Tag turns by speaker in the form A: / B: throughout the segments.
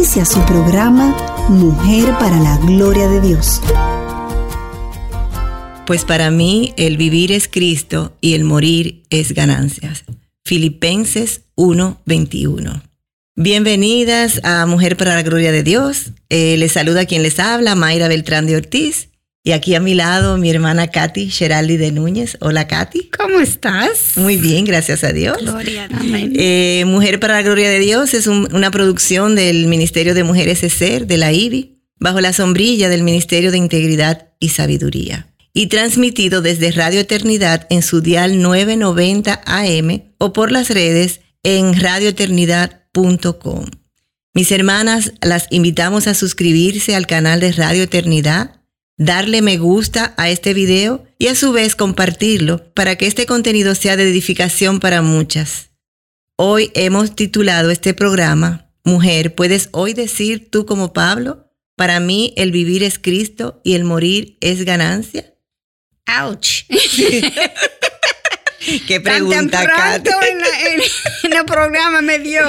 A: Inicia su programa Mujer para la Gloria de Dios.
B: Pues para mí el vivir es Cristo y el morir es ganancias. Filipenses 1:21. Bienvenidas a Mujer para la Gloria de Dios. Eh, les saluda quien les habla, Mayra Beltrán de Ortiz. Y aquí a mi lado mi hermana Katy Geraldi de Núñez. Hola Katy.
C: ¿Cómo estás?
B: Muy bien, gracias a Dios.
C: Gloria, amén.
B: Eh, Mujer para la Gloria de Dios es un- una producción del Ministerio de Mujeres ESER, de la IBI, bajo la sombrilla del Ministerio de Integridad y Sabiduría. Y transmitido desde Radio Eternidad en su dial 990 AM o por las redes en radioeternidad.com. Mis hermanas, las invitamos a suscribirse al canal de Radio Eternidad, darle me gusta a este video y a su vez compartirlo para que este contenido sea de edificación para muchas. Hoy hemos titulado este programa, Mujer, ¿puedes hoy decir tú como Pablo? Para mí el vivir es Cristo y el morir es ganancia.
C: Ouch.
B: Qué
C: Tan
B: pregunta,
C: en, la- en- en el programa me dio.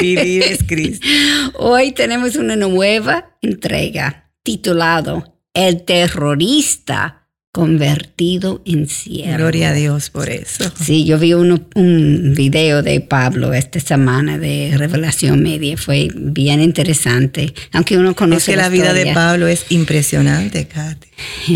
B: Vivir es Cristo.
C: Hoy tenemos una nueva entrega titulado El terrorista convertido en siervo.
B: Gloria a Dios por eso.
C: Sí, yo vi uno- un video de Pablo esta semana de Revelación Media. Fue bien interesante. Aunque uno
B: Es
C: conoce
B: que la vida de. Pablo es impresionante, Katy.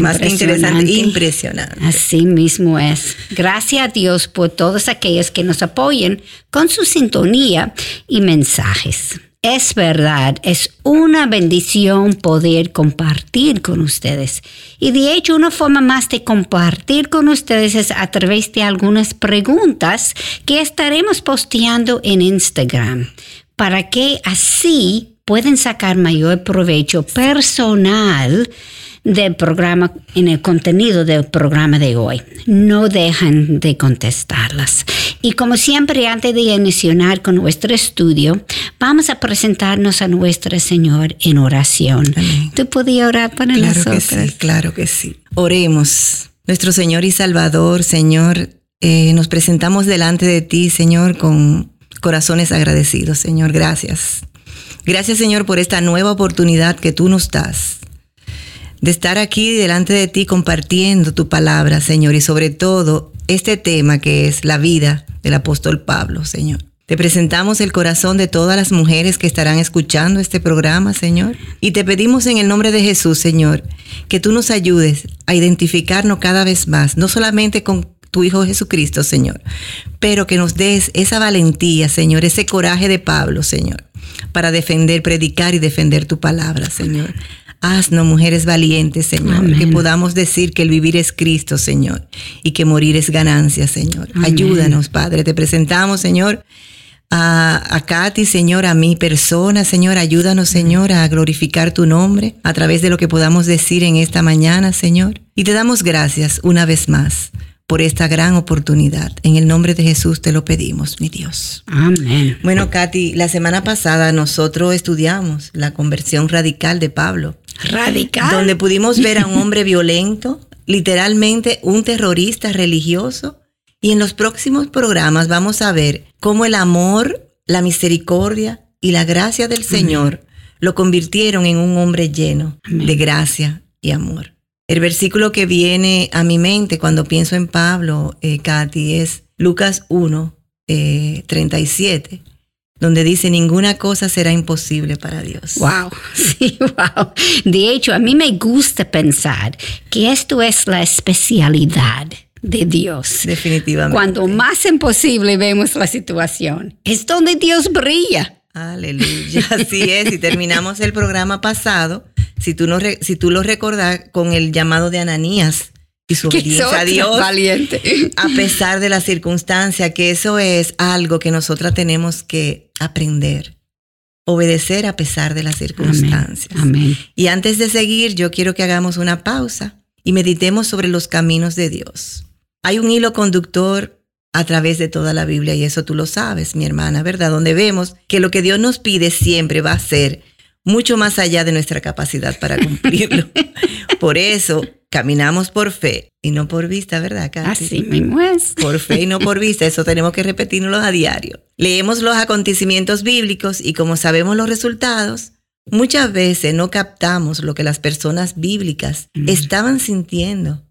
B: Más que interesante,
C: Impresionante.
B: impresionante.
C: Así mismo es. Gracias a Dios por todos aquellos que nos apoyen con su sintonía y mensajes. Es verdad, es una bendición poder compartir con ustedes. Y de hecho, una forma más de compartir con ustedes es a través de algunas preguntas que estaremos posteando en Instagram para que así pueden sacar mayor provecho personal del programa, en el contenido del programa de hoy. No dejan de contestarlas. Y como siempre, antes de iniciar con nuestro estudio, vamos a presentarnos a nuestro Señor en oración.
B: Amén.
C: ¿Tú podías orar para
B: Claro que
C: nosotros?
B: sí, claro que sí. Oremos. Nuestro Señor y Salvador, Señor, eh, nos presentamos delante de ti, Señor, con corazones agradecidos, Señor. Gracias. Gracias, Señor, por esta nueva oportunidad que tú nos das de estar aquí delante de ti compartiendo tu palabra, Señor, y sobre todo este tema que es la vida del apóstol Pablo, Señor. Te presentamos el corazón de todas las mujeres que estarán escuchando este programa, Señor, y te pedimos en el nombre de Jesús, Señor, que tú nos ayudes a identificarnos cada vez más, no solamente con tu Hijo Jesucristo, Señor, pero que nos des esa valentía, Señor, ese coraje de Pablo, Señor, para defender, predicar y defender tu palabra, Señor. Haznos mujeres valientes, Señor,
C: Amén.
B: que podamos decir que el vivir es Cristo, Señor, y que morir es ganancia, Señor.
C: Amén.
B: Ayúdanos, Padre. Te presentamos, Señor, a, a Katy, Señor, a mi persona, Señor. Ayúdanos, Señor, a glorificar tu nombre a través de lo que podamos decir en esta mañana, Señor. Y te damos gracias una vez más por esta gran oportunidad. En el nombre de Jesús te lo pedimos, mi Dios.
C: Amén.
B: Bueno, Katy, la semana pasada nosotros estudiamos la conversión radical de Pablo,
C: Radical.
B: donde pudimos ver a un hombre violento, literalmente un terrorista religioso, y en los próximos programas vamos a ver cómo el amor, la misericordia y la gracia del Señor lo convirtieron en un hombre lleno
C: Amén.
B: de gracia y amor. El versículo que viene a mi mente cuando pienso en Pablo, eh, Katy, es Lucas 1, eh, 37, donde dice, ninguna cosa será imposible para Dios.
C: Wow, sí, wow. De hecho, a mí me gusta pensar que esto es la especialidad de Dios.
B: Definitivamente.
C: Cuando más imposible vemos la situación, es donde Dios brilla.
B: Aleluya, así es. Y terminamos el programa pasado, si tú, no si tú lo recordás, con el llamado de Ananías y su obediencia a Dios,
C: valiente.
B: a pesar de la circunstancia, que eso es algo que nosotras tenemos que aprender. obedecer a pesar de las circunstancias.
C: Amén.
B: Y antes de seguir, yo quiero que hagamos una pausa y meditemos sobre los caminos de Dios. Hay un hilo conductor a través de toda la Biblia y eso tú lo sabes, mi hermana, ¿verdad? Donde vemos que lo que Dios nos pide siempre va a ser mucho más allá de nuestra capacidad para cumplirlo. por eso caminamos por fe y no por vista, ¿verdad, Katy?
C: Así mismo es.
B: Por fe y no por vista, eso tenemos que repetirlo a diario. Leemos los acontecimientos bíblicos y como sabemos los resultados, muchas veces no captamos lo que las personas bíblicas
C: Mm.
B: estaban sintiendo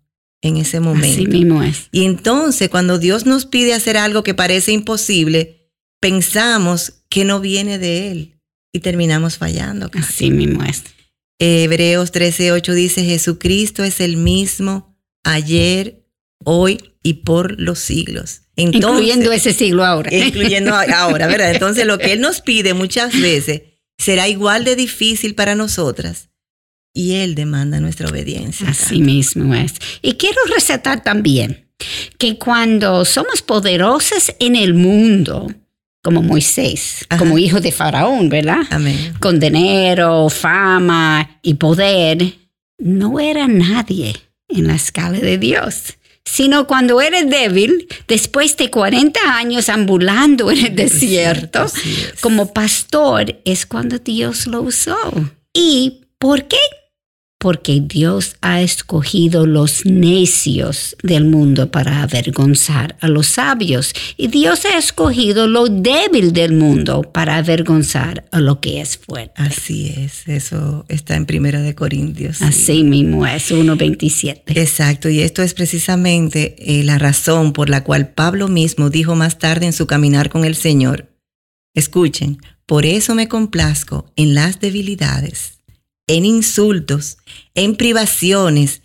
B: en ese momento.
C: Así mismo es.
B: Y entonces cuando Dios nos pide hacer algo que parece imposible, pensamos que no viene de Él y terminamos fallando. Katy.
C: Así mismo es.
B: Hebreos 13:8 dice, Jesucristo es el mismo ayer, hoy y por los siglos. Entonces,
C: Incluyendo ese siglo ahora.
B: incluyendo ahora, ¿verdad? Entonces lo que Él nos pide muchas veces será igual de difícil para nosotras y Él demanda nuestra obediencia.
C: Así mismo es. Y quiero resaltar también que cuando somos poderosas en el mundo, como Moisés,
B: Ajá.
C: como hijo de Faraón, ¿verdad?
B: Amén.
C: Con dinero, fama y poder, no era nadie en la escala de Dios. Sino cuando eres débil, después de 40 años ambulando en el desierto, como pastor es cuando Dios lo usó. ¿Y por qué? Porque Dios ha escogido los necios del mundo para avergonzar a los sabios. Y Dios ha escogido lo débil del mundo para avergonzar a lo que es fuerte.
B: Así es, eso está en Primera de Corintios. sí.
C: Así mismo es, 1.27.
B: Exacto, y esto es precisamente eh, la razón por la cual Pablo mismo dijo más tarde en su caminar con el Señor. Escuchen, por eso me complazco en las debilidades, en insultos, en privaciones,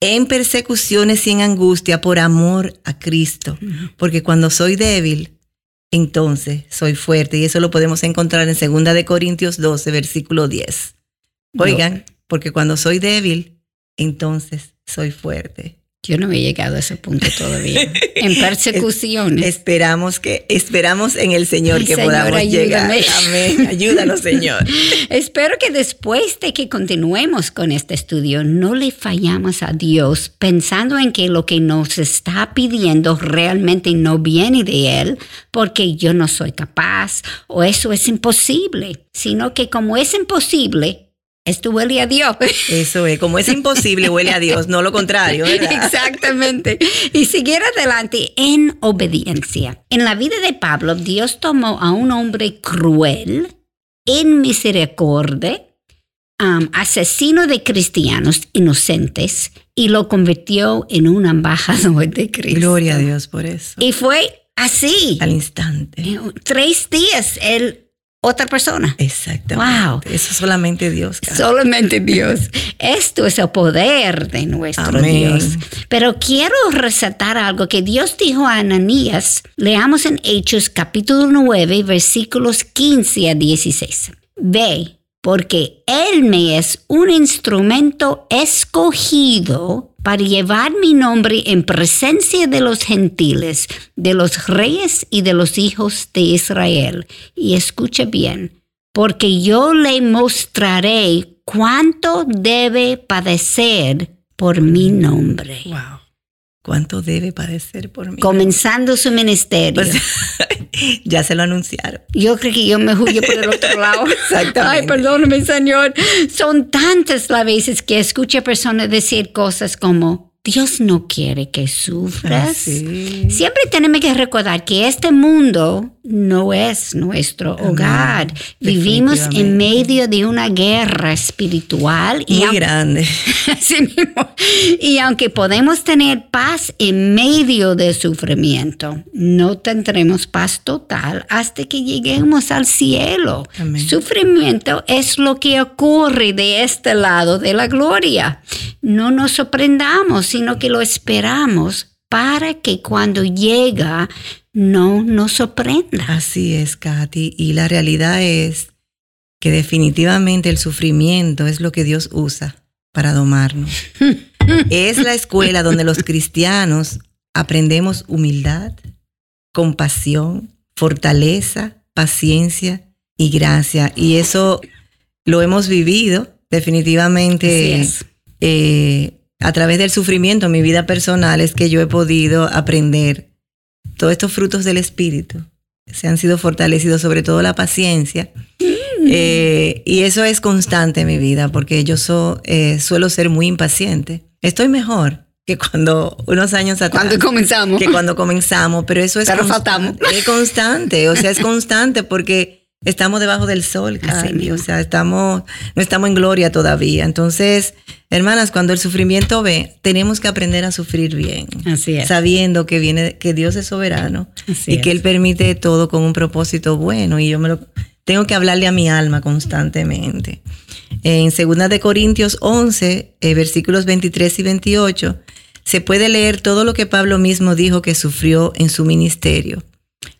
B: en persecuciones y en angustia por amor a Cristo. Porque cuando soy débil, entonces soy fuerte. Y eso lo podemos encontrar en 2 de Corintios 12, versículo 10. Oigan, porque cuando soy débil, entonces soy fuerte.
C: Yo no he llegado a ese punto todavía. En persecuciones.
B: Esperamos que esperamos en el Señor
C: Ay,
B: que
C: Señor,
B: podamos llegar.
C: ayúdame.
B: Amén. Ayúdanos, Señor.
C: Espero que después de que continuemos con este estudio no le fallamos a Dios pensando en que lo que nos está pidiendo realmente no viene de Él porque yo no soy capaz o eso es imposible, sino que como es imposible, esto huele a Dios.
B: Eso es, como es imposible, huele a Dios, no lo contrario, ¿verdad?
C: Exactamente. Y seguir adelante en obediencia. En la vida de Pablo, Dios tomó a un hombre cruel, en misericordia, um, asesino de cristianos inocentes, y lo convirtió en un embajador de Cristo.
B: Gloria a Dios por eso.
C: Y fue así.
B: Al instante.
C: Tres días, él, otra persona.
B: Exactamente.
C: Wow.
B: Eso solamente Dios. cara.
C: Solamente Dios. Esto es el poder de nuestro
B: Amén.
C: Dios. Pero quiero resaltar algo que Dios dijo a Ananías. Leamos en Hechos capítulo 9, versículos 15 a 16. Ve, porque Él me es un instrumento escogido para llevar mi nombre en presencia de los gentiles, de los reyes y de los hijos de Israel. Y escucha bien, porque yo le mostraré cuánto debe padecer por mi nombre.
B: Wow. ¿Cuánto debe padecer por mí?
C: Comenzando su ministerio.
B: Pues, ya se lo anunciaron.
C: Yo creo que yo me huyo por el otro lado.
B: Exactamente.
C: Ay, perdóname, Señor. Son tantas las veces que escucho personas decir cosas como, Dios no quiere que sufras.
B: Ah, sí.
C: Siempre tenemos que recordar que este mundo no es nuestro hogar. Vivimos en medio de una guerra espiritual y
B: Muy
C: aunque-
B: grande.
C: Así mismo. Y aunque podemos tener paz en medio del sufrimiento, no tendremos paz total hasta que lleguemos al cielo.
B: Amén.
C: Sufrimiento es lo que ocurre de este lado de la gloria. No nos sorprendamos, sino que lo esperamos para que cuando llega no nos sorprenda.
B: Así es, Katy. Y la realidad es que definitivamente el sufrimiento es lo que Dios usa para domarnos. es la escuela donde los cristianos aprendemos humildad, compasión, fortaleza, paciencia y gracia. Y eso lo hemos vivido definitivamente eh, a través del sufrimiento en mi vida personal es que yo he podido aprender todos estos frutos del Espíritu. Se han sido fortalecidos, sobre todo la paciencia. Mm. Eh, y eso es constante en mi vida porque yo eh, suelo ser muy impaciente. Estoy mejor, que cuando unos años atrás.
C: Cuando comenzamos.
B: Que cuando comenzamos, pero eso es
C: pero faltamos.
B: Es constante, o sea, es constante porque estamos debajo del sol, casi, o sea, estamos, no estamos en gloria todavía. Entonces, hermanas, cuando el sufrimiento ve, tenemos que aprender a sufrir bien.
C: Así es.
B: Sabiendo que viene, que Dios es soberano y que Él permite todo con un propósito bueno. Y yo me lo tengo que hablarle a mi alma constantemente. En 2 de Corintios 11, eh, versículos 23 y 28, se puede leer todo lo que Pablo mismo dijo que sufrió en su ministerio.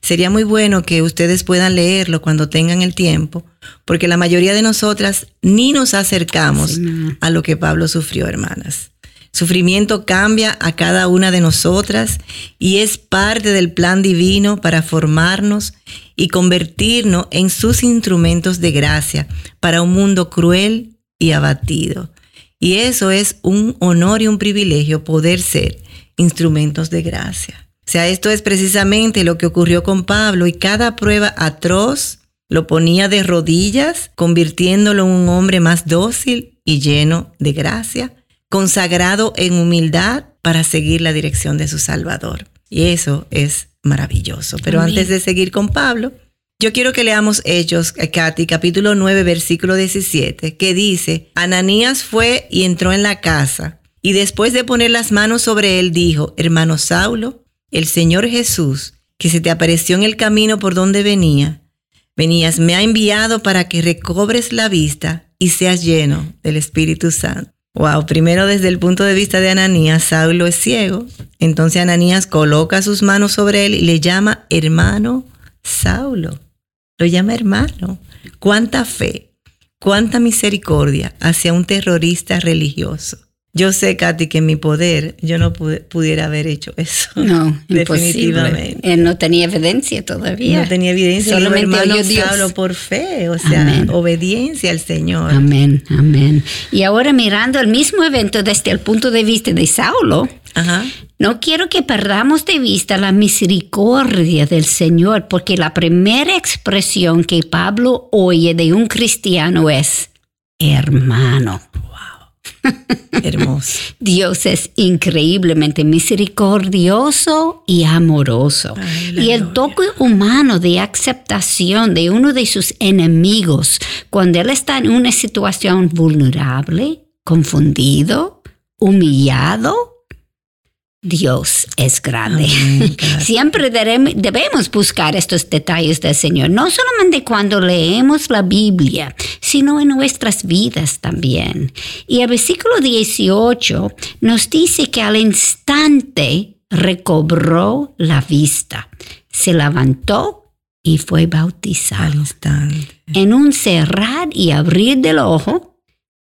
B: Sería muy bueno que ustedes puedan leerlo cuando tengan el tiempo, porque la mayoría de nosotras ni nos acercamos a lo que Pablo sufrió, hermanas. Sufrimiento cambia a cada una de nosotras y es parte del plan divino para formarnos y convertirnos en sus instrumentos de gracia para un mundo cruel y abatido. Y eso es un honor y un privilegio poder ser instrumentos de gracia. O sea, esto es precisamente lo que ocurrió con Pablo y cada prueba atroz lo ponía de rodillas, convirtiéndolo en un hombre más dócil y lleno de gracia consagrado en humildad para seguir la dirección de su Salvador. Y eso es maravilloso. Pero antes de seguir con Pablo, yo quiero que leamos Hechos, eh, Katy, capítulo 9, versículo 17, que dice, Ananías fue y entró en la casa, y después de poner las manos sobre él, dijo, hermano Saulo, el Señor Jesús, que se te apareció en el camino por donde venía, venías, me ha enviado para que recobres la vista y seas lleno del Espíritu Santo. Wow, primero desde el punto de vista de Ananías, Saulo es ciego. Entonces Ananías coloca sus manos sobre él y le llama hermano Saulo. Lo llama hermano. Cuánta fe, cuánta misericordia hacia un terrorista religioso. Yo sé, Katy, que en mi poder yo no pudiera haber hecho eso.
C: No, definitivamente. Él no tenía evidencia todavía.
B: No tenía evidencia. Solamente oyó Dios. por fe, o sea, obediencia al Señor.
C: Amén, amén. Y ahora mirando el mismo evento desde el punto de vista de Saulo, no quiero que perdamos de vista la misericordia del Señor, porque la primera expresión que Pablo oye de un cristiano es hermano.
B: Hermoso.
C: Dios es increíblemente misericordioso y amoroso. y el toque humano de aceptación de uno de sus enemigos cuando él está en una situación vulnerable, confundido, humillado, Dios es grande. Siempre debemos buscar estos detalles del Señor, no solamente cuando leemos la Biblia, sino en nuestras vidas también. Y el versículo 18 nos dice que al instante recobró la vista, se levantó y fue bautizado. En un cerrar y abrir del ojo,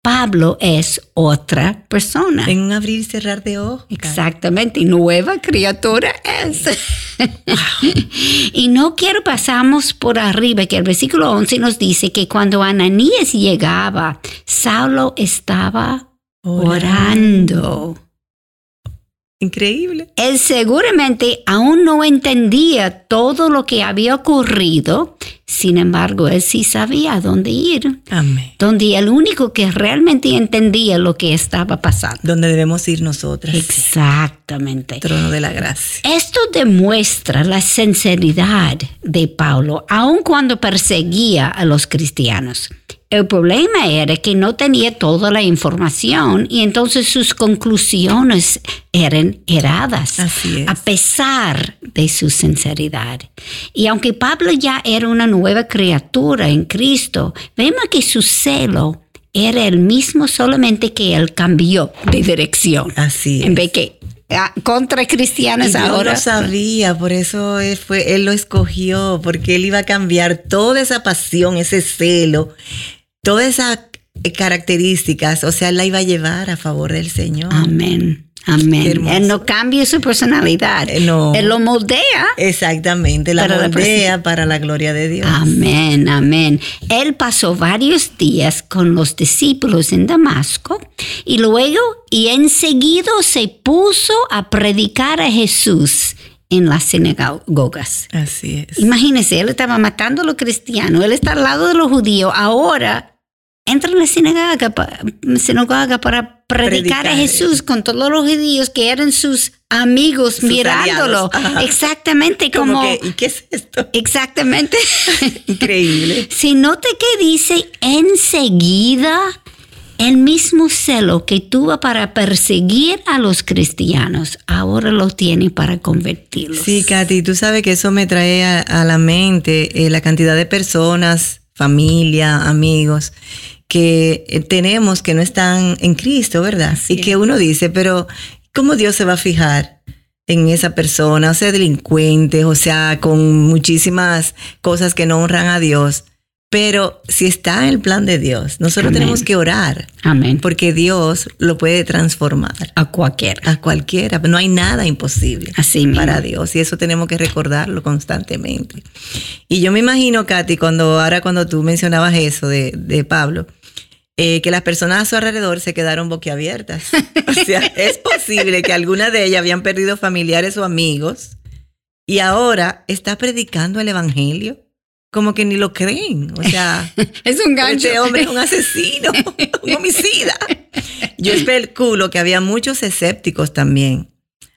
C: Pablo es otra persona.
B: En un abrir y cerrar de ojos.
C: Exactamente, nueva criatura es. y no quiero pasamos por arriba, que el versículo 11 nos dice que cuando Ananías llegaba, Saulo estaba orando.
B: Increíble.
C: Él seguramente aún no entendía todo lo que había ocurrido, sin embargo, él sí sabía dónde ir.
B: Amén.
C: Donde el único que realmente entendía lo que estaba pasando.
B: Donde debemos ir nosotras.
C: Exactamente.
B: Trono de la gracia.
C: Esto demuestra la sinceridad de Pablo, aun cuando perseguía a los cristianos. El problema era que no tenía toda la información y entonces sus conclusiones eran erradas, a pesar de su sinceridad. Y aunque Pablo ya era una nueva criatura en Cristo, vemos que su celo era el mismo, solamente que él cambió de dirección.
B: Así
C: En vez que ah, contra cristianos ahora.
B: lo sabía, por eso él, fue, él lo escogió, porque él iba a cambiar toda esa pasión, ese celo, todas esas características, o sea, la iba a llevar a favor del Señor.
C: Amén. Amén. Él no cambia su personalidad.
B: Eh, no.
C: Él lo moldea.
B: Exactamente, la
C: Para la
B: moldea para la gloria de Dios.
C: Amén, amén. Él pasó varios días con los discípulos en Damasco y luego y enseguida se puso a predicar a Jesús en las sinagogas.
B: Así es.
C: Imagínense, él estaba matando a los cristianos, él está al lado de los judíos, ahora entra en la sinagoga, pa- sinagoga para predicar,
B: Predicar.
C: a Jesús con todos los judíos que eran sus amigos
B: Sus
C: mirándolo. Exactamente
B: Como
C: como...
B: que, ¿y qué es esto?
C: Exactamente.
B: Increíble.
C: Si note que dice enseguida el mismo celo que tuvo para perseguir a los cristianos, ahora lo tiene para convertirlos.
B: Sí, Katy, tú sabes que eso me trae a, a la mente eh, la cantidad de personas, familia, amigos, que eh, tenemos que no están en Cristo, ¿verdad? y que uno dice, pero ¿cómo Dios se va a fijar en esa persona? O sea, delincuente, o sea, con muchísimas cosas que no honran a Dios. Pero si está en el plan de Dios, nosotros
C: Amén.
B: tenemos que orar,
C: Amén.
B: porque Dios lo puede transformar
C: A cualquiera.
B: a cualquiera. No hay nada imposible
C: Así mismo.
B: para Dios y eso tenemos que recordarlo constantemente. Y yo me imagino, Katy, cuando ahora cuando tú mencionabas eso de, de Pablo, eh, que las personas a su alrededor se quedaron boquiabiertas. o sea, es posible que algunas de ellas habían perdido familiares o amigos y ahora está predicando el evangelio. Como que ni lo creen. O sea,
C: Es un
B: este hombre es un asesino, un homicida. Yo especulo que había muchos escépticos también.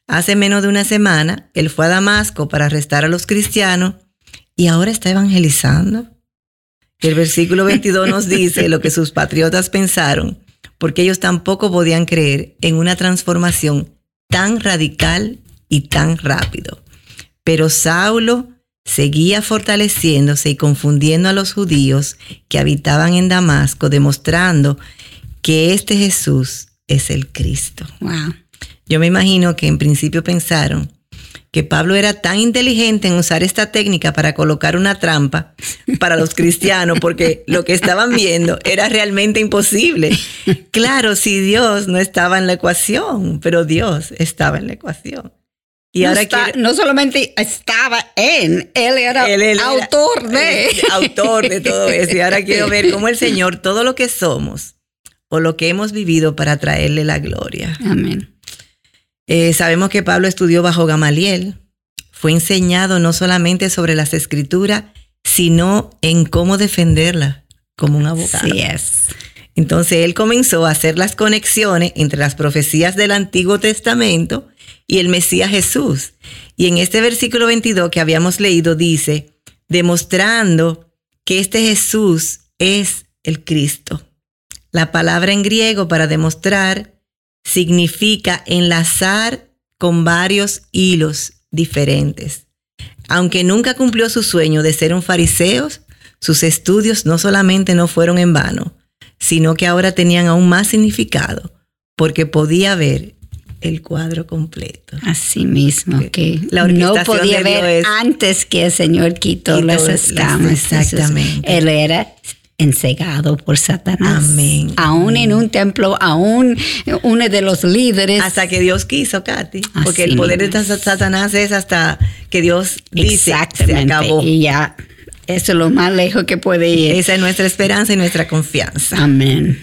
B: Hace menos de una semana, él fue a Damasco para arrestar a los cristianos y ahora está evangelizando. El versículo 22 nos dice lo que sus patriotas pensaron, porque ellos tampoco podían creer en una transformación tan radical y tan rápido. Pero Saulo seguía fortaleciéndose y confundiendo a los judíos que habitaban en Damasco, demostrando que este Jesús es el Cristo.
C: Wow.
B: Yo me imagino que en principio pensaron que Pablo era tan inteligente en usar esta técnica para colocar una trampa para los cristianos, porque lo que estaban viendo era realmente imposible. Claro, si Dios no estaba en la ecuación, pero Dios estaba en la ecuación. Y
C: no,
B: ahora
C: está-
B: quiere-
C: no solamente estaba en, él era
B: él- él era-
C: autor de.
B: autor de todo eso. Y ahora quiero ver cómo el Señor, todo lo que somos o lo que hemos vivido para traerle la gloria.
C: Amén.
B: Eh, sabemos que Pablo estudió bajo Gamaliel. Fue enseñado no solamente sobre las escrituras, sino en cómo defenderla como un abogado.
C: Sí es.
B: Entonces él comenzó a hacer las conexiones entre las profecías del Antiguo Testamento y el Mesías Jesús. Y en este versículo 22 que habíamos leído dice, demostrando que este Jesús es el Cristo. La palabra en griego para demostrar significa enlazar con varios hilos diferentes. Aunque nunca cumplió su sueño de ser un fariseo, sus estudios no solamente no fueron en vano, sino que ahora tenían aún más significado, porque podía ver el cuadro completo.
C: Así mismo, que
B: La
C: no podía ver antes que el Señor quitó
B: Quitó
C: las escamas.
B: exactamente.
C: Él era ensegado por Satanás.
B: Amén,
C: Aún en un templo, aún uno de los líderes.
B: Hasta que Dios quiso, Katy,
C: Así
B: porque el poder
C: mismo.
B: de Satanás es hasta que Dios dice, se acabó.
C: Y ya, eso es lo más lejos que puede ir.
B: Esa es nuestra esperanza y nuestra confianza.
C: Amén.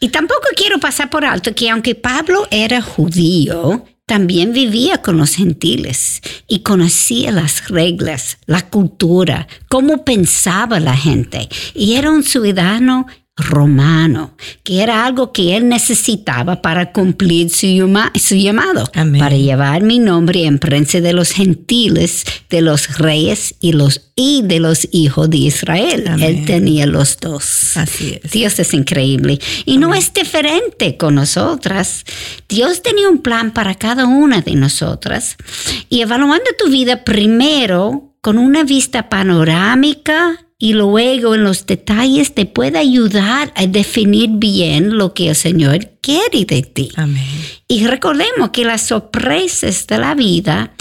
C: Y tampoco quiero pasar por alto que aunque Pablo era judío, también vivía con los gentiles y conocía las reglas, la cultura, cómo pensaba la gente. Y era un ciudadano romano, que era algo que él necesitaba para cumplir su, llama- su llamado,
B: Amén.
C: para llevar mi nombre en prensa de los gentiles, de los reyes y, los, y de los hijos de Israel.
B: Amén.
C: Él tenía los dos.
B: Así es.
C: Dios es increíble y no es diferente con nosotras. Dios tenía un plan para cada una de nosotras y evaluando tu vida primero con una vista panorámica y luego en los detalles te puede ayudar a definir bien lo que el Señor quiere de ti.
B: Amén.
C: Y recordemos que las sorpresas de la vida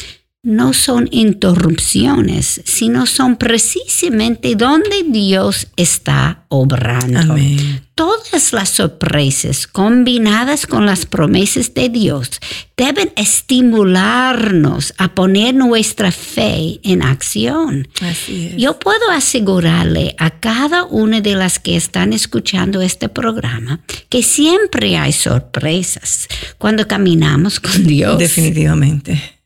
C: no son interrupciones, sino son precisamente donde Dios está obrando.
B: Amén.
C: Todas las sorpresas combinadas con las promesas de Dios deben estimularnos a poner nuestra fe en acción.
B: Así es.
C: Yo puedo asegurarle a cada una de las que están escuchando este programa que siempre hay sorpresas cuando caminamos con Dios.
B: Definitivamente.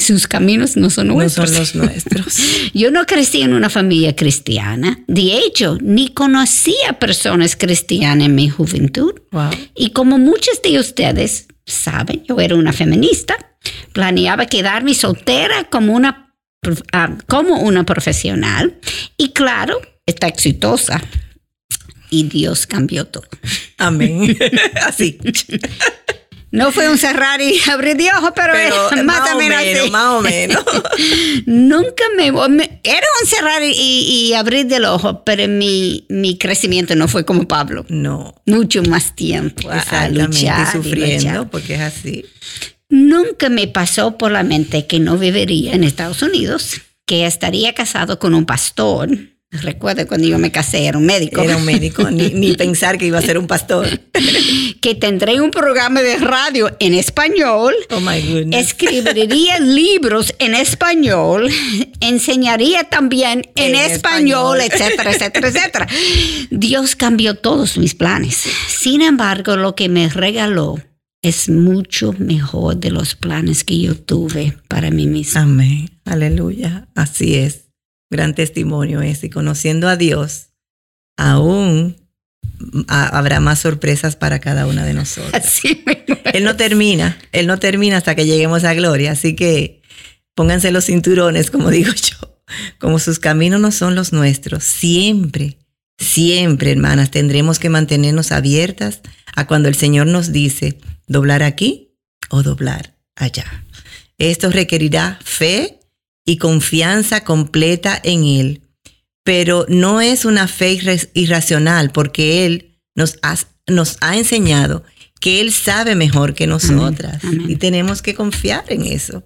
C: Sus caminos no son
B: No
C: nuestros.
B: son los nuestros.
C: Yo no crecí en una familia cristiana. De hecho, ni conocía personas cristianas en mi juventud.
B: Wow.
C: Y como muchos de ustedes saben, yo era una feminista. Planeaba quedarme soltera como una, ah, como una profesional. Y claro, está exitosa. Y Dios cambió todo.
B: Amén. Así.
C: No fue un cerrar y abrir de ojos, pero,
B: Pero
C: es más,
B: más
C: o menos así.
B: más o menos.
C: Nunca me, me- Era un cerrar y, y abrir del ojo, pero mi, mi crecimiento no fue como Pablo.
B: No.
C: Mucho más tiempo a, luchar.
B: Y
C: y
B: sufriendo,
C: luchar.
B: porque es así.
C: Nunca me pasó por la mente que no viviría en Estados Unidos, que estaría casado con un pastor. Recuerdo cuando yo me casé, era un médico.
B: Era un médico, ni, ni pensar que iba a ser un pastor.
C: que tendré un programa de radio en español.
B: Oh my goodness.
C: Escribiría libros en español, enseñaría también en,
B: En
C: español,
B: español.
C: etcétera, etcétera, etcétera. Dios cambió todos mis planes. Sin embargo, lo que me regaló es mucho mejor de los planes que yo tuve para mí misma.
B: Amén. Aleluya. Así es. Gran testimonio es. Y conociendo a Dios, aún ha- habrá más sorpresas para cada una de nosotros.
C: Así.
B: Él no termina. Él no termina hasta que lleguemos a gloria. Así que pónganse los cinturones, como digo yo. Como sus caminos no son los nuestros, siempre, siempre, hermanas, tendremos que mantenernos abiertas a cuando el Señor nos dice doblar aquí o doblar allá. Esto requerirá fe y confianza completa en Él, pero no es una fe irra- irracional porque Él nos ha, nos ha enseñado que Él sabe mejor que nosotras
C: Amén.
B: y tenemos que confiar en eso.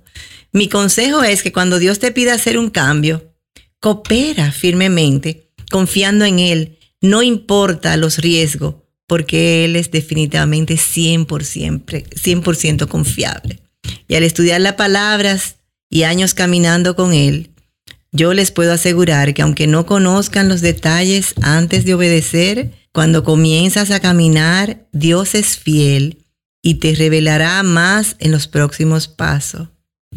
B: Mi consejo es que cuando Dios te pida hacer un cambio, coopera firmemente, confiando en Él, no importa los riesgos, porque Él es definitivamente 100%, 100% confiable. Y al estudiar las palabras y años caminando con Él, yo les puedo asegurar que aunque no conozcan los detalles antes de obedecer, cuando comienzas a caminar, Dios es fiel y te revelará más en los próximos pasos.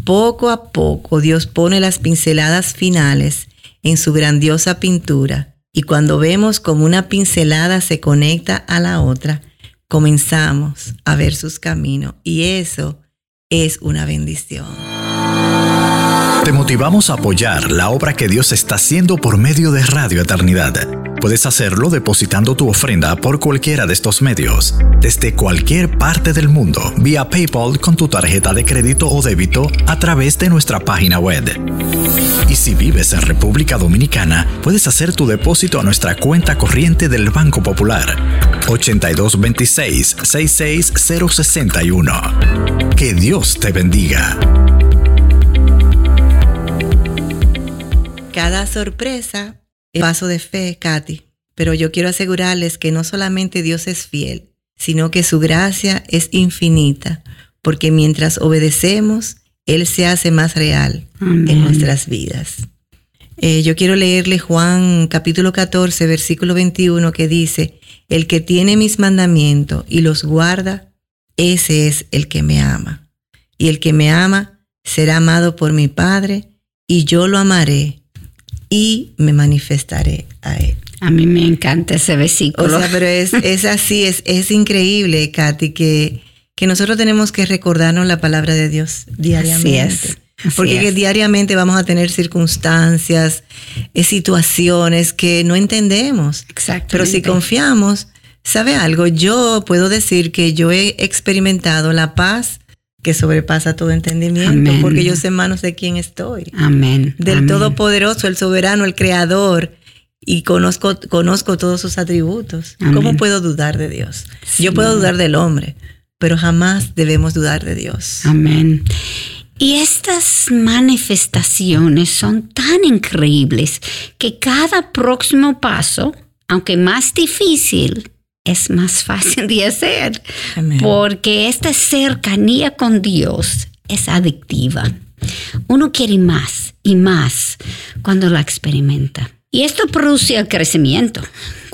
B: Poco a poco Dios pone las pinceladas finales en su grandiosa pintura y cuando vemos como una pincelada se conecta a la otra, comenzamos a ver sus caminos y eso es una bendición.
D: Te motivamos a apoyar la obra que Dios está haciendo por medio de Radio Eternidad. Puedes hacerlo depositando tu ofrenda por cualquiera de estos medios, desde cualquier parte del mundo, vía PayPal con tu tarjeta de crédito o débito a través de nuestra página web. Y si vives en República Dominicana, puedes hacer tu depósito a nuestra cuenta corriente del Banco Popular 8226-66061. Que Dios te bendiga.
B: Cada sorpresa es paso de fe, Katy. Pero yo quiero asegurarles que no solamente Dios es fiel, sino que su gracia es infinita, porque mientras obedecemos, Él se hace más real
C: Amén.
B: en nuestras vidas. Eh, yo quiero leerle Juan capítulo 14, versículo 21, que dice, el que tiene mis mandamientos y los guarda, ese es el que me ama. Y el que me ama será amado por mi Padre, y yo lo amaré y me manifestaré a él.
C: A mí me encanta ese
B: O
C: versículo.
B: sea, pero es, es así, es, es increíble, Katy, que, que nosotros tenemos que recordarnos la palabra de Dios diariamente.
C: Así es, así
B: Porque que diariamente vamos a tener circunstancias, eh, situaciones que no entendemos.
C: Exactamente.
B: Pero si confiamos, ¿sabe algo? Yo puedo decir que yo he experimentado la paz que sobrepasa todo entendimiento,
C: Amén.
B: porque yo sé manos de quién estoy
C: Amén.
B: del
C: amén.
B: Todopoderoso, el soberano, el creador, y conozco, conozco todos sus atributos.
C: Amén.
B: ¿Cómo puedo dudar de Dios?
C: Sí.
B: Yo puedo dudar del hombre, pero jamás debemos dudar de Dios.
C: Amén. Y estas manifestaciones son tan increíbles que cada próximo paso, aunque más difícil, es más fácil de hacer.
B: Amén.
C: Porque esta cercanía con Dios es adictiva. Uno quiere más y más cuando la experimenta. Y esto produce el crecimiento.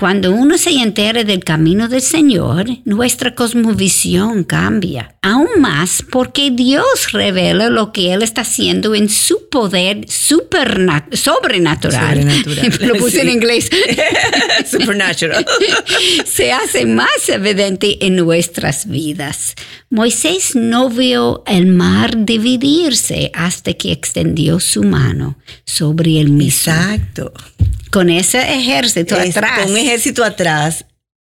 C: Cuando uno se entera del camino del Señor, nuestra cosmovisión cambia. Aún más porque Dios revela lo que Él está haciendo en su poder sobrenatural.
B: Sobrenatural,
C: Lo puse en
B: sí.
C: inglés.
B: Supernatural.
C: se hace más evidente en nuestras vidas. Moisés no vio el mar dividirse hasta que extendió su mano sobre el mismo.
B: Exacto.
C: Con ese ejército
B: Es-
C: atrás.
B: Con un ejército atrás.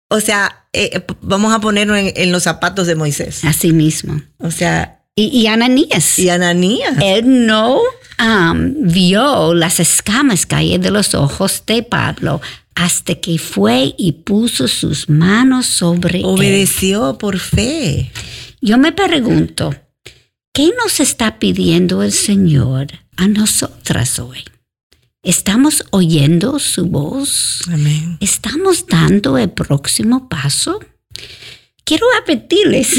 B: O sea, eh, vamos a ponerlo en, en los zapatos de Moisés.
C: Así mismo.
B: O sea,
C: Y, y Ananías.
B: y Ananías.
C: Él no um, vio las escamas caer de los ojos de Pablo hasta que fue y puso sus manos sobre él.
B: Obedeció por fe.
C: Yo me pregunto, ¿qué nos está pidiendo el Señor a nosotras hoy? ¿Estamos oyendo su voz?
B: Amén.
C: ¿Estamos dando el próximo paso? Quiero advertirles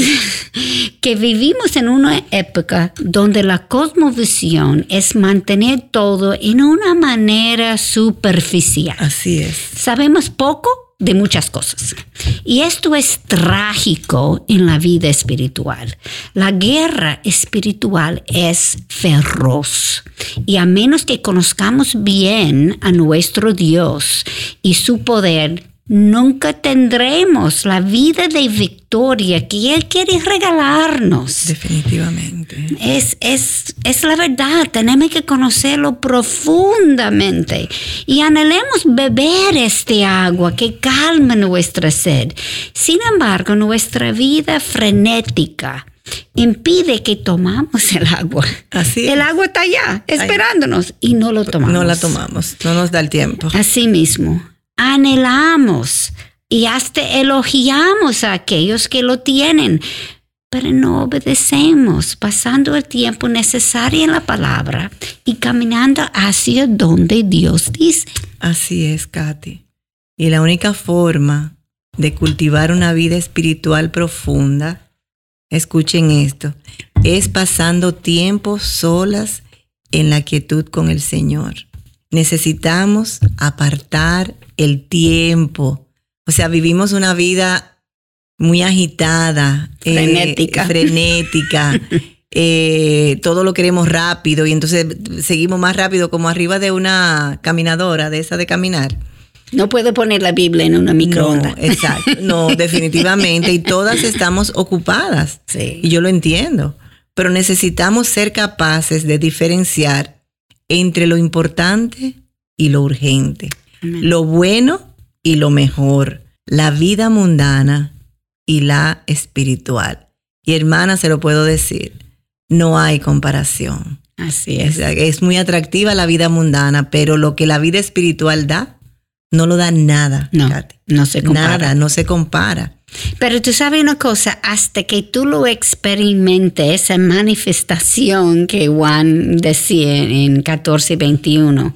C: que vivimos en una época donde la cosmovisión es mantener todo en una manera superficial.
B: Así es.
C: Sabemos poco de muchas cosas. Y esto es trágico en la vida espiritual. La guerra espiritual es feroz. Y a menos que conozcamos bien a nuestro Dios y su poder, nunca tendremos la vida de victoria que Él quiere regalarnos.
B: Definitivamente.
C: Es, es, es la verdad, tenemos que conocerlo profundamente y anhelemos beber este agua que calma nuestra sed. Sin embargo, nuestra vida frenética impide que tomamos el agua.
B: Así
C: El agua está allá, esperándonos y no lo tomamos.
B: No la tomamos. No nos da el tiempo.
C: Así mismo, anhelamos y hasta elogiamos a aquellos que lo tienen, pero no obedecemos, pasando el tiempo necesario en la palabra y caminando hacia donde Dios dice.
B: Así es, Katy. Y la única forma de cultivar una vida espiritual profunda, escuchen esto, es pasando tiempo solas en la quietud con el Señor. Necesitamos apartar el tiempo. O sea, vivimos una vida muy agitada, eh,
C: Frenética.
B: frenética. eh, todo lo queremos rápido y entonces seguimos más rápido como arriba de una caminadora, de esa de caminar.
C: No puedo poner la Biblia en una microondas.
B: No, exacto. No, definitivamente. Y todas estamos ocupadas.
C: Sí.
B: Y yo lo entiendo. Pero necesitamos ser capaces de diferenciar entre lo importante y lo urgente.
C: Amén.
B: Lo bueno y lo mejor. La vida mundana y la espiritual. Y hermana, se lo puedo decir, no hay comparación.
C: Así
B: Es,
C: es.
B: es muy atractiva la vida mundana, pero lo que la vida espiritual da, no lo da nada.
C: No, no se compara.
B: Nada, no se compara.
C: Pero tú sabes una cosa, hasta que tú lo experimentes, esa manifestación que Juan decía en 14:21,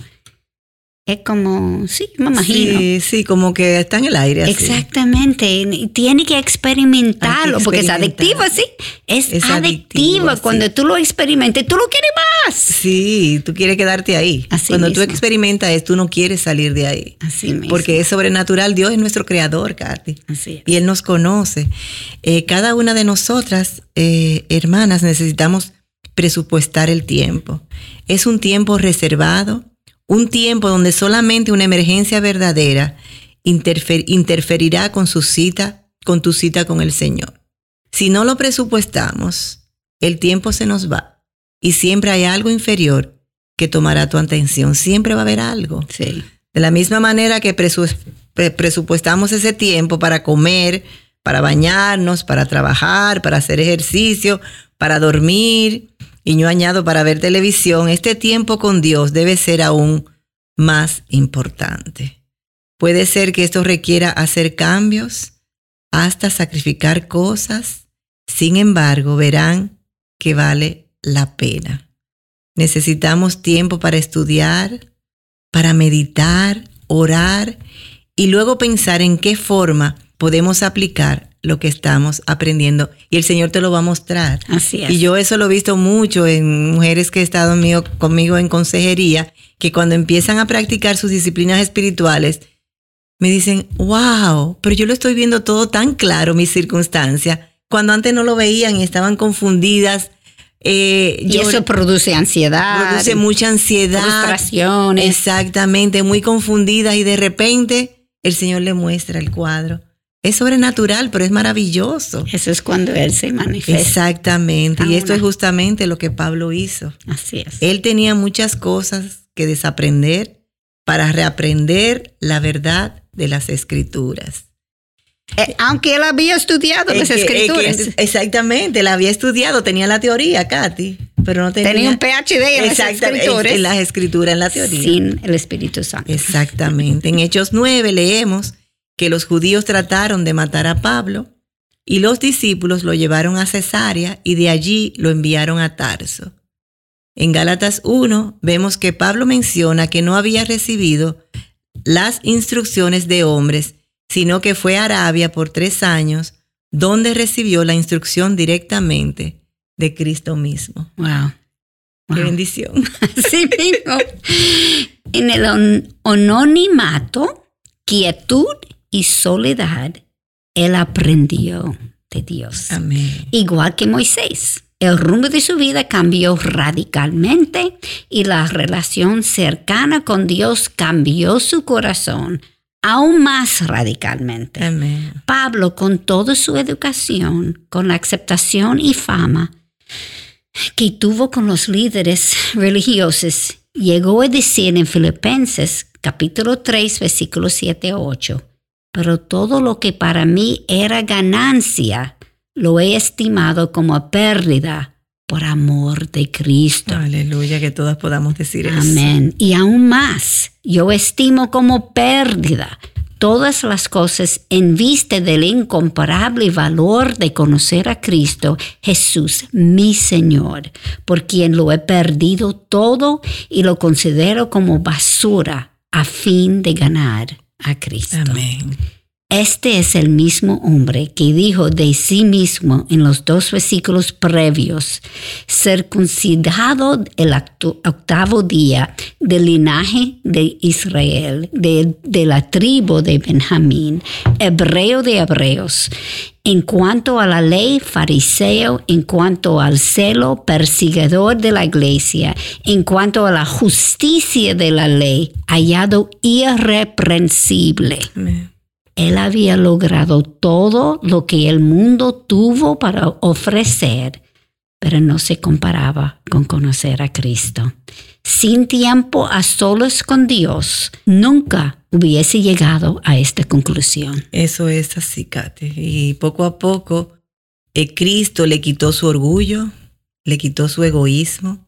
C: es como, sí, me imagino.
B: Sí, sí, como que está en el aire. así.
C: Exactamente, tiene que experimentarlo porque es adictiva, sí, es,
B: adictivo, sí.
C: Cuando tú lo experimentes, tú lo quieres más.
B: Sí, tú quieres quedarte ahí.
C: Así
B: Cuando tú experimentas tú no quieres salir de ahí.
C: Así mismo.
B: Porque es sobrenatural. Dios es nuestro creador, Katy.
C: Así es.
B: Y Él nos conoce. Eh, cada una de nosotras, eh, hermanas, necesitamos presupuestar el tiempo. Es un tiempo reservado, un tiempo donde solamente una emergencia verdadera interfer- interferirá con su cita, con tu cita con el Señor. Si no lo presupuestamos, el tiempo se nos va y siempre hay algo inferior que tomará tu atención. Siempre va a haber algo.
C: Sí.
B: De la misma manera que presu- pre- presupuestamos ese tiempo para comer, para bañarnos, para trabajar, para hacer ejercicio, para dormir, y yo añado para ver televisión, este tiempo con Dios debe ser aún más importante. Puede ser que esto requiera hacer cambios, hasta sacrificar cosas, sin embargo, verán que vale la pena. Necesitamos tiempo para estudiar, para meditar, orar y luego pensar en qué forma podemos aplicar lo que estamos aprendiendo y el Señor te lo va a mostrar.
C: Así es.
B: Y yo eso lo he visto mucho en mujeres que he estado mío, conmigo en consejería, que cuando empiezan a practicar sus disciplinas espirituales, me dicen, wow, pero yo lo estoy viendo todo tan claro, mis circunstancias, cuando antes no lo veían y estaban confundidas.
C: Eh, y eso produce ansiedad.
B: Produce mucha ansiedad.
C: Frustraciones.
B: Exactamente, muy confundidas y de repente el Señor le muestra el cuadro es sobrenatural, pero es maravilloso.
C: Eso es cuando Él se manifiesta.
B: Exactamente. y esto es justamente lo que Pablo hizo.
C: Así es.
B: Él tenía muchas cosas que desaprender para reaprender la verdad de las escrituras.
C: Eh, aunque él había estudiado las escrituras.
B: exactamente, él había estudiado, tenía la teoría, Katy, pero no tenía...
C: Tenía un PhD en las escrituras.
B: En las escrituras, en la teoría.
C: Sin el Espíritu Santo.
B: Exactamente. En Hechos 9 leemos que los judíos trataron de matar a Pablo y los discípulos lo llevaron a Cesarea y de allí lo enviaron a Tarso. En Gálatas 1 vemos que Pablo menciona que no había recibido las instrucciones de hombres, sino que fue a Arabia por tres años, donde recibió la instrucción directamente de Cristo mismo.
C: Wow.
B: Qué bendición.
C: Sí mismo. En el anonimato, quietud y soledad, él aprendió de Dios.
B: Amén.
C: Igual que Moisés. El rumbo de su vida cambió radicalmente y la relación cercana con Dios cambió su corazón aún más radicalmente.
B: Amén.
C: Pablo, con toda su educación, con la aceptación y fama que tuvo con los líderes religiosos, llegó a decir en Filipenses capítulo 3, versículos 7 a 8, pero todo lo que para mí era ganancia, lo he estimado como pérdida por amor de Cristo.
B: Aleluya, que todas podamos decir
C: eso. Amén. Y aún más, yo estimo como pérdida todas las cosas en vista del incomparable valor de conocer a Cristo, Jesús, mi Señor, por quien lo he perdido todo y lo considero como basura a fin de ganar a Cristo.
B: Amén.
C: Este es el mismo hombre que dijo de sí mismo en los dos versículos previos, circuncidado el octavo día del linaje de Israel, de, de la tribu de Benjamín, hebreo de hebreos, en cuanto a la ley, fariseo, en cuanto al celo, perseguidor de la iglesia, en cuanto a la justicia de la ley, hallado irreprensible. Él había logrado todo lo que el mundo tuvo para ofrecer, pero no se comparaba con conocer a Cristo. Sin tiempo a solos con Dios, nunca hubiese llegado a esta conclusión.
B: Eso es así, Kate. Y poco a poco, eh, Cristo le quitó su orgullo, le quitó su egoísmo,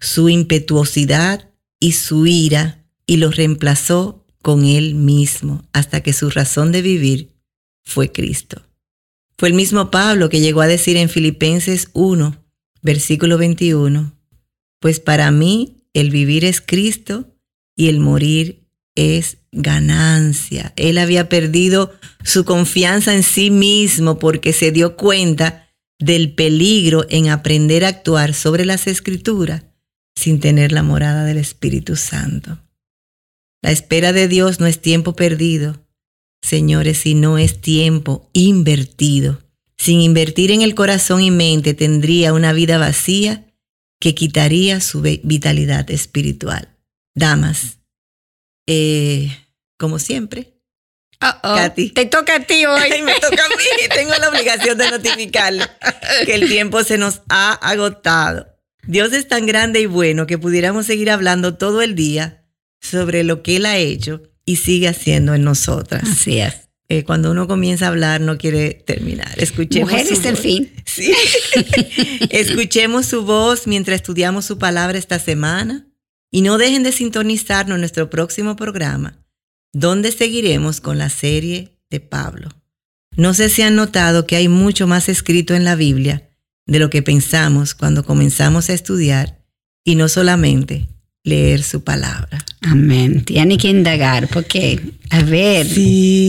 B: su impetuosidad y su ira y lo reemplazó con Él mismo hasta que su razón de vivir fue Cristo. Fue el mismo Pablo que llegó a decir en Filipenses 1, versículo 21, pues para mí el vivir es Cristo y el morir es ganancia. Él había perdido su confianza en sí mismo porque se dio cuenta del peligro en aprender a actuar sobre las escrituras sin tener la morada del Espíritu Santo. La espera de Dios no es tiempo perdido, señores, sino es tiempo invertido. Sin invertir en el corazón y mente tendría una vida vacía que quitaría su vitalidad espiritual. Damas, eh, como siempre,
C: Katy. Te toca a ti hoy.
B: me toca a mí. Tengo la obligación de notificarle que el tiempo se nos ha agotado. Dios es tan grande y bueno que pudiéramos seguir hablando todo el día sobre lo que Él ha hecho y sigue haciendo en nosotras.
C: Así es.
B: Eh, cuando uno comienza a hablar no quiere terminar. Escuchemos
C: Mujeres del fin.
B: Sí. Escuchemos su voz mientras estudiamos su palabra esta semana y no dejen de sintonizarnos en nuestro próximo programa, donde seguiremos con la serie de Pablo. No sé si han notado que hay mucho más escrito en la Biblia de lo que pensamos cuando comenzamos a estudiar y no solamente leer su palabra.
C: Amén. Tiene que indagar porque, a ver,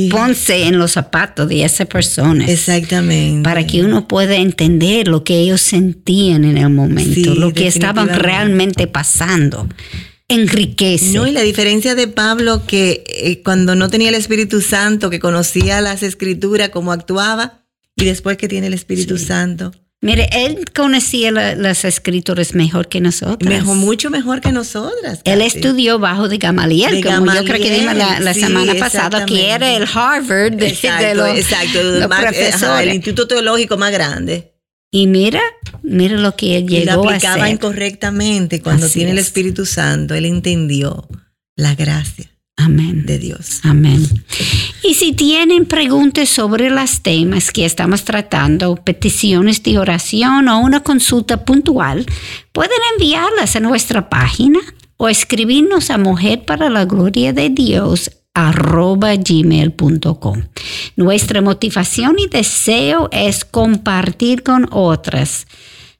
C: ponse en los zapatos de esa persona.
B: Exactamente.
C: Para que uno pueda entender lo que ellos sentían en el momento, lo que estaban realmente pasando. Enriquece.
B: No, y la diferencia de Pablo que eh, cuando no tenía el Espíritu Santo, que conocía las escrituras, cómo actuaba, y después que tiene el Espíritu Santo,
C: Mire, él conocía las escrituras mejor que nosotros.
B: Mejor, mucho mejor que nosotras.
C: Él estudió bajo de Gamaliel, como yo creo que dimos la, semana pasada, que era el Harvard de,
B: exacto,
C: los,
B: exacto, el instituto teológico más grande.
C: Y mira, mira lo que él llegó
B: y lo aplicaba incorrectamente cuando tiene el Espíritu Santo, él entendió la gracia.
C: Amén.
B: De Dios.
C: Amén. Y si tienen preguntas sobre los temas que estamos tratando, peticiones de oración o una consulta puntual, pueden enviarlas a nuestra página o escribirnos a mujer para la gloria de Dios arroba gmail.com. Nuestra motivación y deseo es compartir con otras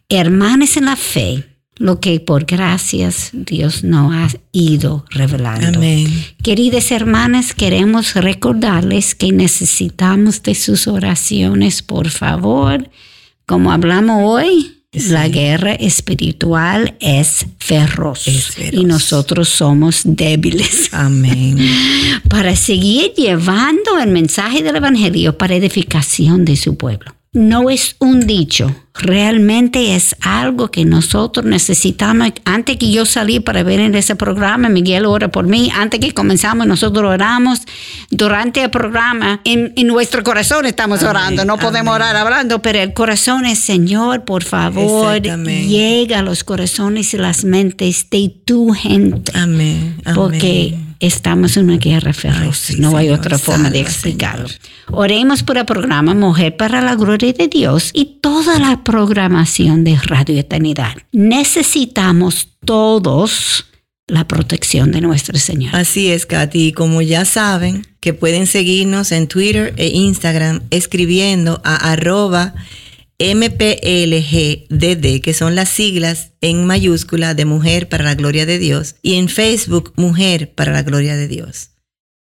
C: hermanas en la fe lo que por gracias Dios nos ha ido revelando.
B: Amén.
C: Queridas hermanas, queremos recordarles que necesitamos de sus oraciones, por favor. Como hablamos hoy, la guerra espiritual es feroz, y nosotros somos débiles.
B: Amén.
C: para seguir llevando el mensaje del Evangelio para edificación de su pueblo no es un dicho, realmente es algo que nosotros necesitamos. Antes que yo salí para ver en ese programa, Miguel ora por mí, antes que comenzamos nosotros oramos. Durante el programa, en, nuestro corazón estamos orando, no podemos orar hablando, pero el corazón es, Señor, por favor, llega a los corazones y las mentes de tu gente.
B: Amén.
C: Porque estamos en una guerra feroz. no hay otra forma de explicarlo. Oremos por el programa Mujer para la Gloria de Dios y toda la programación de Radio Eternidad. Necesitamos todos la protección de nuestro Señor.
B: Así es, Katy. Y como ya saben, que pueden seguirnos en Twitter e Instagram escribiendo a arroba MPLGDD, que son las siglas en mayúscula de Mujer para la Gloria de Dios, y en Facebook Mujer para la Gloria de Dios.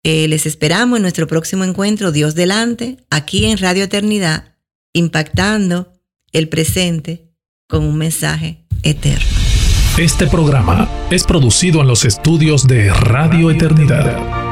B: Eh, les esperamos en nuestro próximo encuentro, Dios delante, aquí en Radio Eternidad, impactando el presente con un mensaje eterno.
E: Este programa es producido en los estudios de Radio Eternidad.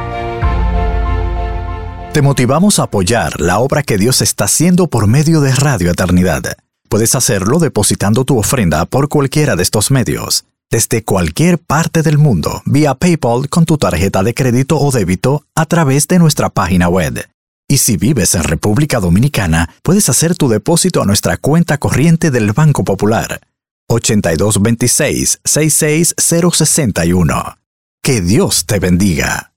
D: Te motivamos a apoyar la obra que Dios está haciendo por medio de Radio Eternidad. Puedes hacerlo depositando tu ofrenda por cualquiera de estos medios, desde cualquier parte del mundo, vía PayPal con tu tarjeta de crédito o débito a través de nuestra página web. Y si vives en República Dominicana, puedes hacer tu depósito a nuestra cuenta corriente del Banco Popular. 8226 66061. Que Dios te bendiga.